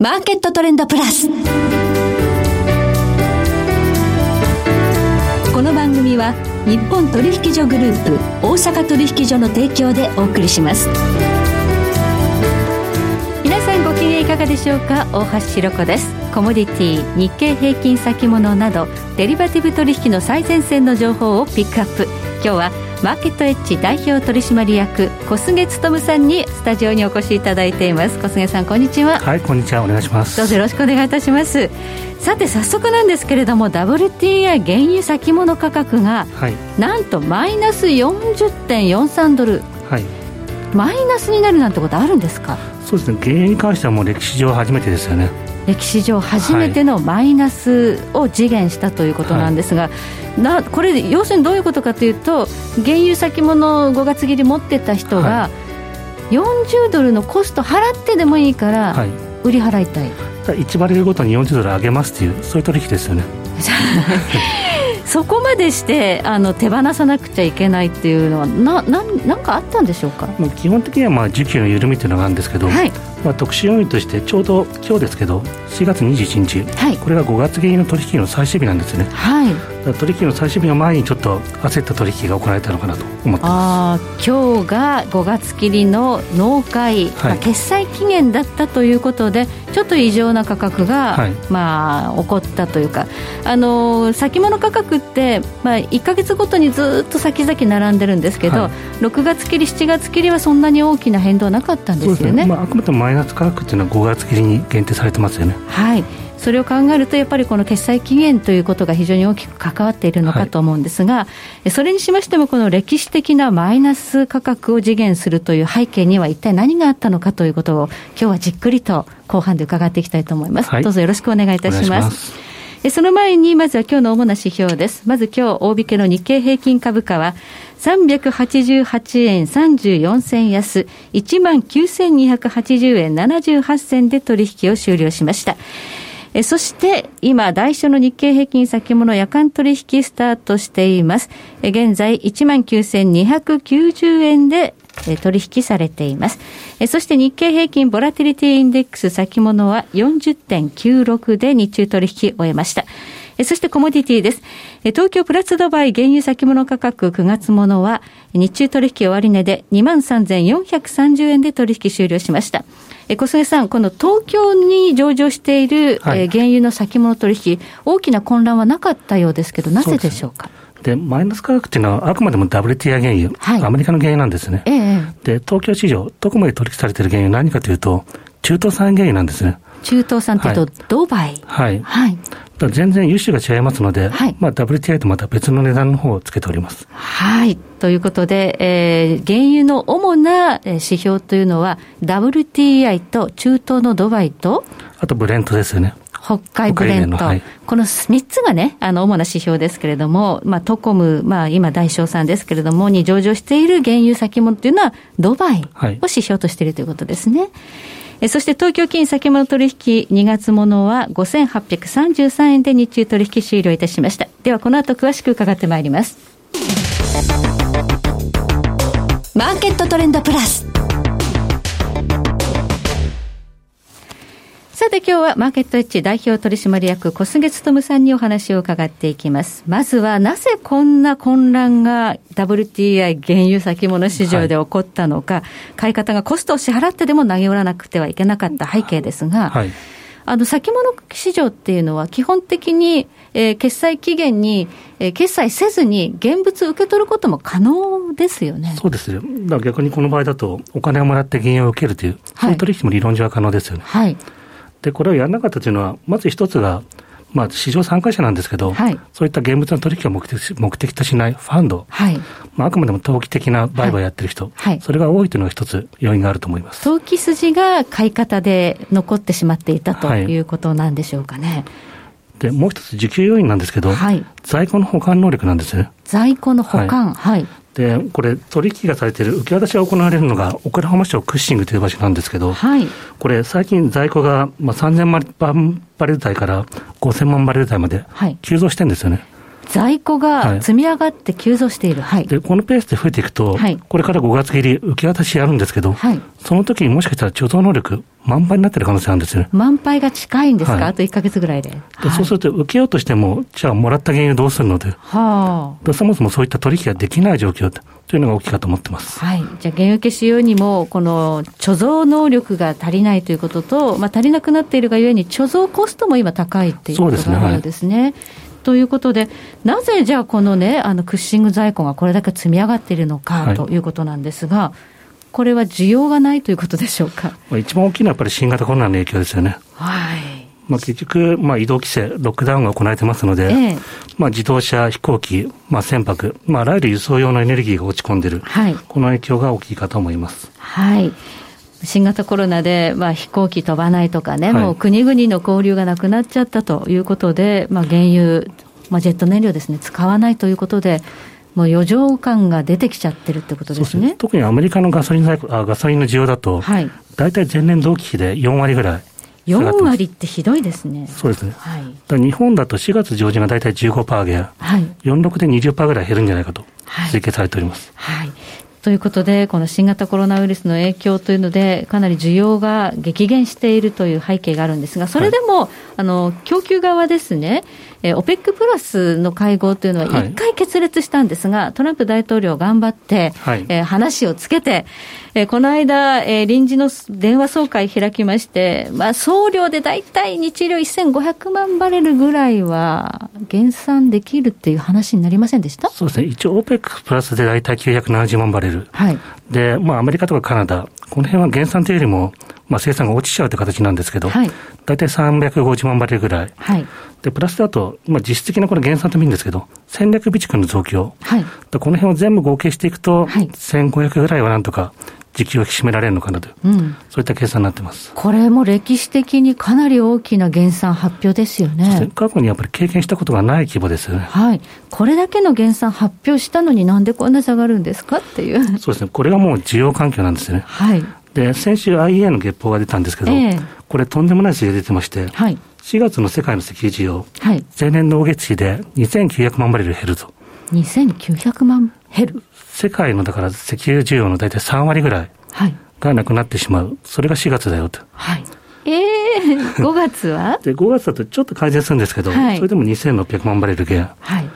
マーケットトレンドプラス。この番組は日本取引所グループ大阪取引所の提供でお送りします。皆さんご機嫌いかがでしょうか？大橋ひろ子ですコモディティ日経平均先物などデリバティブ取引の最前線の情報をピックアップ今日はマーケットエッジ代表取締役小菅勉さんにスタジオにお越しいただいています。小菅さんこんにちは。はいこんにちは。お願いします。どうぞよろしくお願いいたします。さて早速なんですけれども WTI 原油先物価格が、はい、なんとマイナス40.43ドル、はい、マイナスになるなんてことあるんですか？そうですね。原油に関してはもう歴史上初めてですよね歴史上初めてのマイナスを次元したということなんですが、はい、なこれ、要するにどういうことかというと、原油先物5月切り持ってた人が、40ドルのコスト払ってでもいいから、売り払いたい、はい、1バレルごとに40ドル上げますっていう、そういう取引ですよね。そこまでしてあの手放さなくちゃいけないっていうのはなななんかあったんでしょうか？基本的にはまあ需給の緩みというのがあるんですけど、はい、まあ、特殊要因としてちょうど今日ですけど4月21日、はい、これが5月切りの取引の最終日なんですね、はい、取引の最終日の前にちょっと焦った取引が行われたのかなと思ってます。あ今日が5月切りの納会、はい、まあ、決済期限だったということでちょっと異常な価格が、はい、まあ、起こったというかあの先物価格って、まあ、1か月ごとにずっと先々並んでるんですけど、はい、6月切り7月切りはそんなに大きな変動なかったんですよね、ね、まあ、あくまでもマイナス価格っていうのは5月切りに限定されてますよね。はい。それを考えると、やっぱりこの決済期限ということが非常に大きく関わっているのかと思うんですが、はい、それにしましても、この歴史的なマイナス価格を次元するという背景には、一体何があったのかということを、今日はじっくりと後半で伺っていきたいと思います。はい、どうぞよろしくお願いいたします。その前に、まずは今日の主な指標です。まず今日、大引けの日経平均株価は、388円34銭安、19,280円78銭で取引を終了しました。えそして今、来週の日経平均先物夜間取引スタートしています。え現在19,290円で取引されています。そして日経平均ボラティリティインデックス先物は40.96で日中取引終えました。そしてコモディティです。東京プラスドバイ原油先物価格9月ものは日中取引終値で23,430円で取引終了しました。小菅さん、この東京に上場している、はい、原油の先物取引、大きな混乱はなかったようですけど、なぜでしょうか？で、マイナス価格っていうのは、あくまでも WTI 原油、はい、アメリカの原油なんですね。ええ、で、東京市場、どこまで取引されている原油、何かというと、中東産原油なんですね。中東産っていうと、はい、ドバイ。はい。はい。全然油種が違いますので、はい、まあ WTI とまた別の値段の方をつけております。はい。ということで、えー、原油の主な指標というのは、WTI と中東のドバイと、あとブレントですよね。北海ブレント、はい、この3つがね、あの、主な指標ですけれども、まあ、トコム、まあ、今、大商さんですけれども、に上場している原油先物というのは、ドバイを指標としているということですね。はいそして東京金先物取引2月ものは5833円で日中取引終了いたしました。ではこの後詳しく伺ってまいります。マーケットトレンドプラス。さて今日はマーケットエッジ代表取締役小菅勤さんにお話を伺っていきます。まずはなぜこんな混乱が WTI 原油先物市場で起こったのか、はい、買い方がコストを支払ってでも投げ売らなくてはいけなかった背景ですが、はい、あの先物市場っていうのは基本的に、えー、決済期限に、えー、決済せずに現物受け取ることも可能ですよね。そうですよ。だから逆にこの場合だとお金をもらって原油を受けるという、そういう取引も理論上は可能ですよね。はいで、これをやらなかったというのは、まず一つが、まあ、市場参加者なんですけど、はい、そういった現物の取引を目的目的としないファンド、はい。まあ、あくまでも投機的な売買をやってる人、はい、それが多いというのが一つ要因があると思います。投機筋が買い方で残ってしまっていたとい。うことなんでしょうかね。でもう一つ、需給要因なんですけど、はい、在庫の保管能力なんですね。在庫の保管、はい、で、これ、取引がされている受け渡しが行われるのが、オクラホマ州クッシングという場所なんですけど、はい、これ、最近在庫が、まあ、3000万バレル台から5000万バレル台まで急増してるんですよね。在庫が積み上がって急増している、はい、でこのペースで増えていくと、はい、これから5月切り、受け渡しやるんですけど、はい、その時にもしかしたら貯蔵能力、満杯になってる可能性あるんですよね。満杯が近いんですか、はい、あと1か月ぐらいで。でそうすると、受けようとしても、じゃあ、もらった原油どうするので、はあ、そもそもそういった取引ができない状況というのが大きいかと思ってます。はい。じゃあ、原油消し用にも、この貯蔵能力が足りないということと、まあ、足りなくなっているがゆえに、貯蔵コストも今高いっていうことがあるんですね。そうですね。はいということで、なぜじゃあ、このね、あのクッシング在庫がこれだけ積み上がっているのかということなんですが、はい、これは需要がないということでしょうか？一番大きいのはやっぱり新型コロナの影響ですよね。はい。まあ、結局、まあ、移動規制、ロックダウンが行われてますので、ええ、まあ、自動車、飛行機、まあ、船舶、まあ、あらゆる輸送用のエネルギーが落ち込んでいる、はい、この影響が大きいかと思います。はい。新型コロナで、まあ、飛行機飛ばないとかね、はい、もう国々の交流がなくなっちゃったということで、まあ、原油、まあ、ジェット燃料ですね、使わないということで、もう余剰感が出てきちゃってるってことですね。す特にアメリカのガソリンあガソリンの需要だと、はい、大体前年同期比で4割ぐらい。4割ってひどいですね。そうですね。はい、日本だと4月上旬が大体15%減、はい、46で20%ぐらい減るんじゃないかと推計されております。はい、はいということで、この新型コロナウイルスの影響というので、かなり需要が激減しているという背景があるんですが、それでも、はい、あの供給側ですね、えー、OPEC プラスの会合というのは1回決裂したんですが、はい、トランプ大統領頑張って、はい、えー、話をつけて、えー、この間、えー、臨時の電話総会開きまして、まあ、総量で大体日量1500万バレルぐらいは減産できるっていう話になりませんでした？そうですね、一応 OPEC プラスで大体970万バレル。はい、で、まあ、アメリカとかカナダ、この辺は減産というよりも、まあ、生産が落ちちゃうという形なんですけど、はい、大体350万バレルぐらい。はい、で、プラスだと、まあ、実質的なこれ減産ともいいんですけど、戦略備蓄の増強。はい、この辺を全部合計していくと、はい、1500ぐらいはなんとか、時期を引き締められるのかなと、うん、そういった計算になってますこれも歴史的にかなり大きな減産発表ですよね。過去にやっぱり経験したことがない規模ですよね。はい。これだけの減産発表したのになんでこんな下がるんですかっていう。そうですね。これはもう需要環境なんですよね。はい。で、先週 IEA の月報が出たんですけど、えー、これとんでもない数字が出てまして、はい、4月の世界の石油需要、はい、前年同月比で2900万バレル減ると。2900万減る世界のだから石油需要の大体3割ぐらいがなくなってしまう。それが4月だよと。はい。ええー、5月は？で、5月だとちょっと改善するんですけど、はい、それでも2600万バレル減。はい。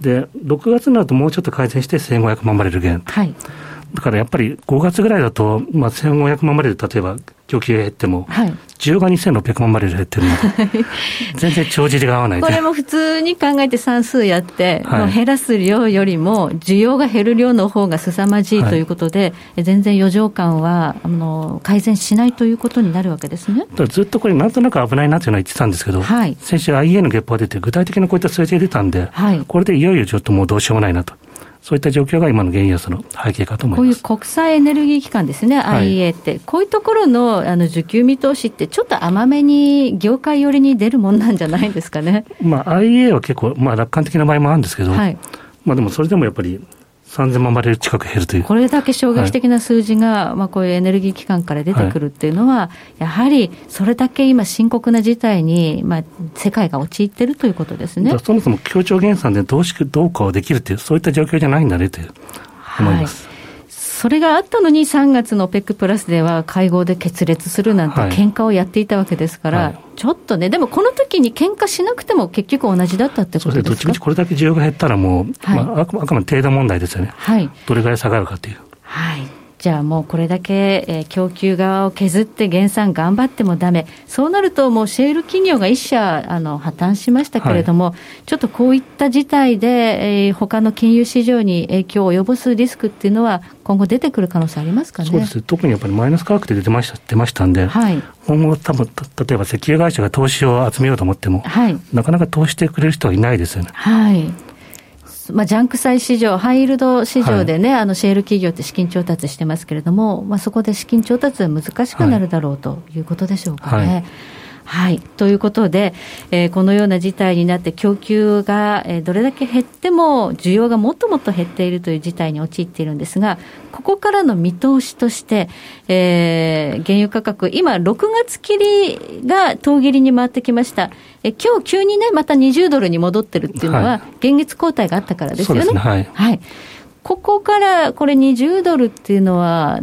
で、6月になるともうちょっと改善して1500万バレル減。はい。だからやっぱり5月ぐらいだと、まあ、1500万バレル、例えば供給が減っても、はい、需要が2600万バレル減ってるの。で、全然帳尻が合わない。これも普通に考えて算数やって、はい、減らす量よりも、需要が減る量の方が凄まじいということで、はい、全然余剰感はあの改善しないということになるわけですね。ずっとこれ、なんとなく危ないなというのは言ってたんですけど、はい、先週、IEA の月報が出て、具体的なこういった数字が出たんで、はい、これでいよいよちょっともうどうしようもないなと。そういった状況が今の原油安の背景かと思います。こういう国際エネルギー機関ですね、IEA って、こういうところのあの需給見通しって、ちょっと甘めに業界寄りに出るもんなんじゃないですかね。まあ、IEA は結構、まあ、楽観的な場合もあるんですけど、はい、まあ、でもそれでもやっぱり、3000万バレル近く減るという。これだけ衝撃的な数字が、はい、まあこういうエネルギー機関から出てくるっていうのは、はい、やはりそれだけ今深刻な事態に、まあ世界が陥ってるということですね。そもそも協調減産でどうしどうかをできるっていう、そういった状況じゃないんだねという思います。はいそれがあったのに、3月の OPEC プラスでは会合で決裂するなんて、喧嘩をやっていたわけですから、はい、ちょっとね、でもこの時に喧嘩しなくても結局同じだったってことですか？そうですどっちみちこれだけ需要が減ったら、もう、はい、まあ、あくまで程度問題ですよね、はい、どれぐらい下がるかという。はいじゃあもうこれだけ、えー、供給側を削って減産頑張ってもだめ、そうなるともうシェール企業が一社あの破綻しましたけれども、はい、ちょっとこういった事態で、えー、他の金融市場に影響を及ぼすリスクっていうのは、今後出てくる可能性ありますかね？そうです。特にやっぱりマイナス価格で出てました出ましたんで、はい、今後、多分例えば石油会社が投資を集めようと思っても、はい、なかなか投資してくれる人はいないですよね。はいまあ、ジャンク債市場、ハイイールド市場でね、はい、あのシェール企業って資金調達してますけれども、まあ、そこで資金調達は難しくなるだろうということでしょうかね。はいはい。ということで、えー、このような事態になって供給が、えー、どれだけ減っても需要がもっともっと減っているという事態に陥っているんですが、ここからの見通しとして、えー、原油価格、今6月切りが遠切りに回ってきました。え今日急にね、また20ドルに戻ってるっていうのは、現月交代があったからですよね。ねはい、はい。ここからこれ20ドルっていうのは、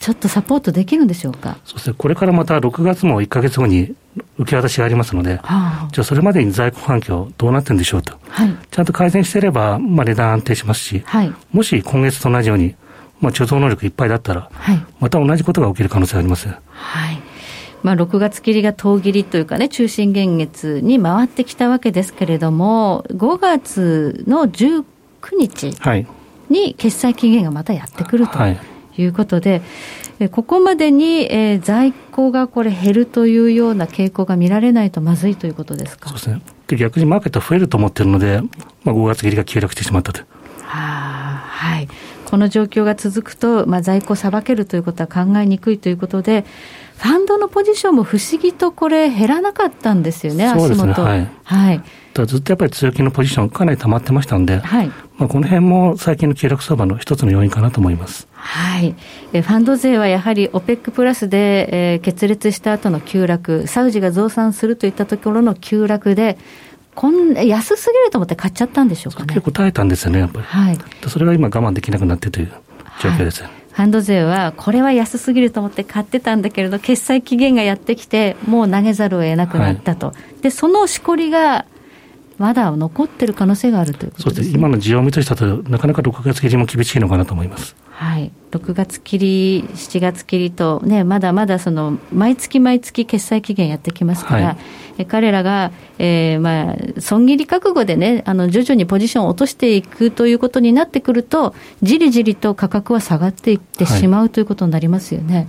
ちょっとサポートできるんでしょうか？そうですね、これからまた6月も1か月後に受け渡しがありますので、はあ、じゃあそれまでに在庫環境どうなってるんでしょうと、はい、ちゃんと改善していれば、まあ、値段安定しますし、はい、もし今月と同じように、まあ、貯蔵能力いっぱいだったら、はい、また同じことが起きる可能性があります。はい。まあ、6月切りが遠切りというかね、中心現月に回ってきたわけですけれども、5月の19日に決済期限がまたやってくると。はいいうことで、ここまでに、えー、在庫がこれ減るというような傾向が見られないとまずいということですか？そうですね。で逆にマーケットは増えると思ってるので、まあ、5月切りが急落してしまったと。はあ、はい。この状況が続くと、まあ、在庫さばけるということは考えにくいということで、ファンドのポジションも不思議とこれ、減らなかったんですよね、足元。はい、はいずっとやっぱり強気のポジション、かなり溜まってましたんで、はいまあ、この辺も最近の急落相場の一つの要因かなと思います。はい、えファンド勢はやはり OPEC プラスで、えー、決裂した後の急落、サウジが増産するといったところの急落で、こん安すぎると思って買っちゃったんでしょうかね。結構耐えたんですよね、やっぱり。はい、それが今、我慢できなくなってという状況です。はいファンド税は、これは安すぎると思って買ってたんだけれど、決済期限がやってきて、もう投げざるを得なくなったと、はい、でそのしこりがまだ残ってる可能性があるということです、ね、そうです。今の需要を見としたと、なかなか6月切りも厳しいのかなと思います。はい、6月切り、7月切りと、ね、まだまだその毎月毎月決済期限やってきますから、はい、え彼らが、えーまあ、損切り覚悟でね、あの徐々にポジションを落としていくということになってくると、じりじりと価格は下がっていってしまう、はい、ということになりますよね。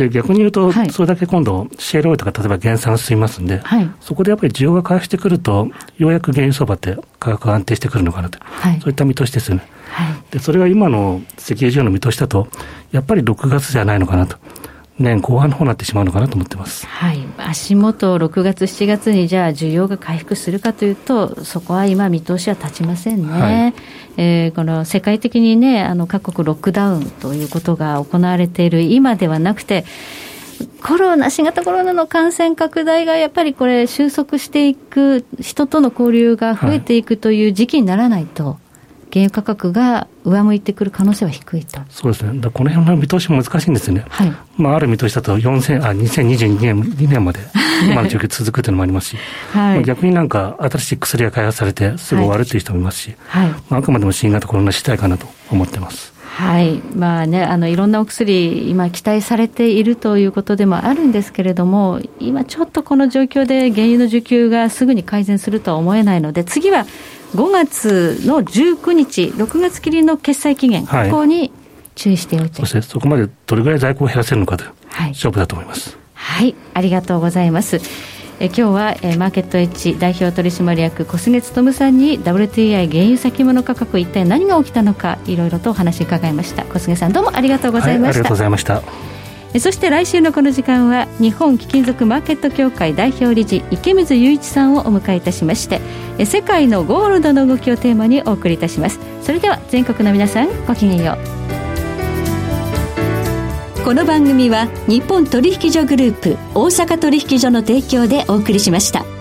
で逆に言うと、はい、それだけ今度、シェールオイルとか例えば減産が進みますんで、はい、そこでやっぱり需要が回復してくると、ようやく原油相場って価格が安定してくるのかなと、はい、そういった見通しですよね。でそれが今の石油需要の見通しだと、やっぱり6月じゃないのかなと。年後半の方になってしまうのかなと思ってます。はい。足元6月、7月にじゃあ需要が回復するかというと、そこは今見通しは立ちませんね。はい、えー、この世界的にね、あの各国ロックダウンということが行われている今ではなくて、コロナ、新型コロナの感染拡大がやっぱりこれ収束していく、人との交流が増えていくという時期にならないと、はい原油価格が上向いてくる可能性は低いと。そうですね、この辺の見通しも難しいんですよね、はい。まあ、ある見通しだと4000あ2022年 ,2 年まで今の状況続くというのもありますし、はい、逆になんか新しい薬が開発されてすぐ終わるという人もいますし、はい。まあ、あくまでも新型コロナ次第かなと思ってます。はい。まあね、あのいろんなお薬、今、期待されているということでもあるんですけれども、今、ちょっとこの状況で原油の需給がすぐに改善するとは思えないので、次は5月の19日、6月切りの決済期限、はい、ここに注意しておいて。そしてそこまでどれぐらい在庫を減らせるのかという、はい、勝負だと思います。はい、ありがとうございます。え今日は、えマーケットエッジ代表取締役小菅勉さんに WTI 原油先物価格一体何が起きたのかいろいろとお話伺いました。小菅さんどうもありがとうございました、はい、ありがとうございましたそして来週のこの時間は日本貴金属マーケット協会代表理事池水雄一さんをお迎えいたしまして世界のゴールドの動きをテーマにお送りいたしますそれでは全国の皆さんごきげんようこの番組は日本取引所グループ大阪取引所の提供でお送りしました。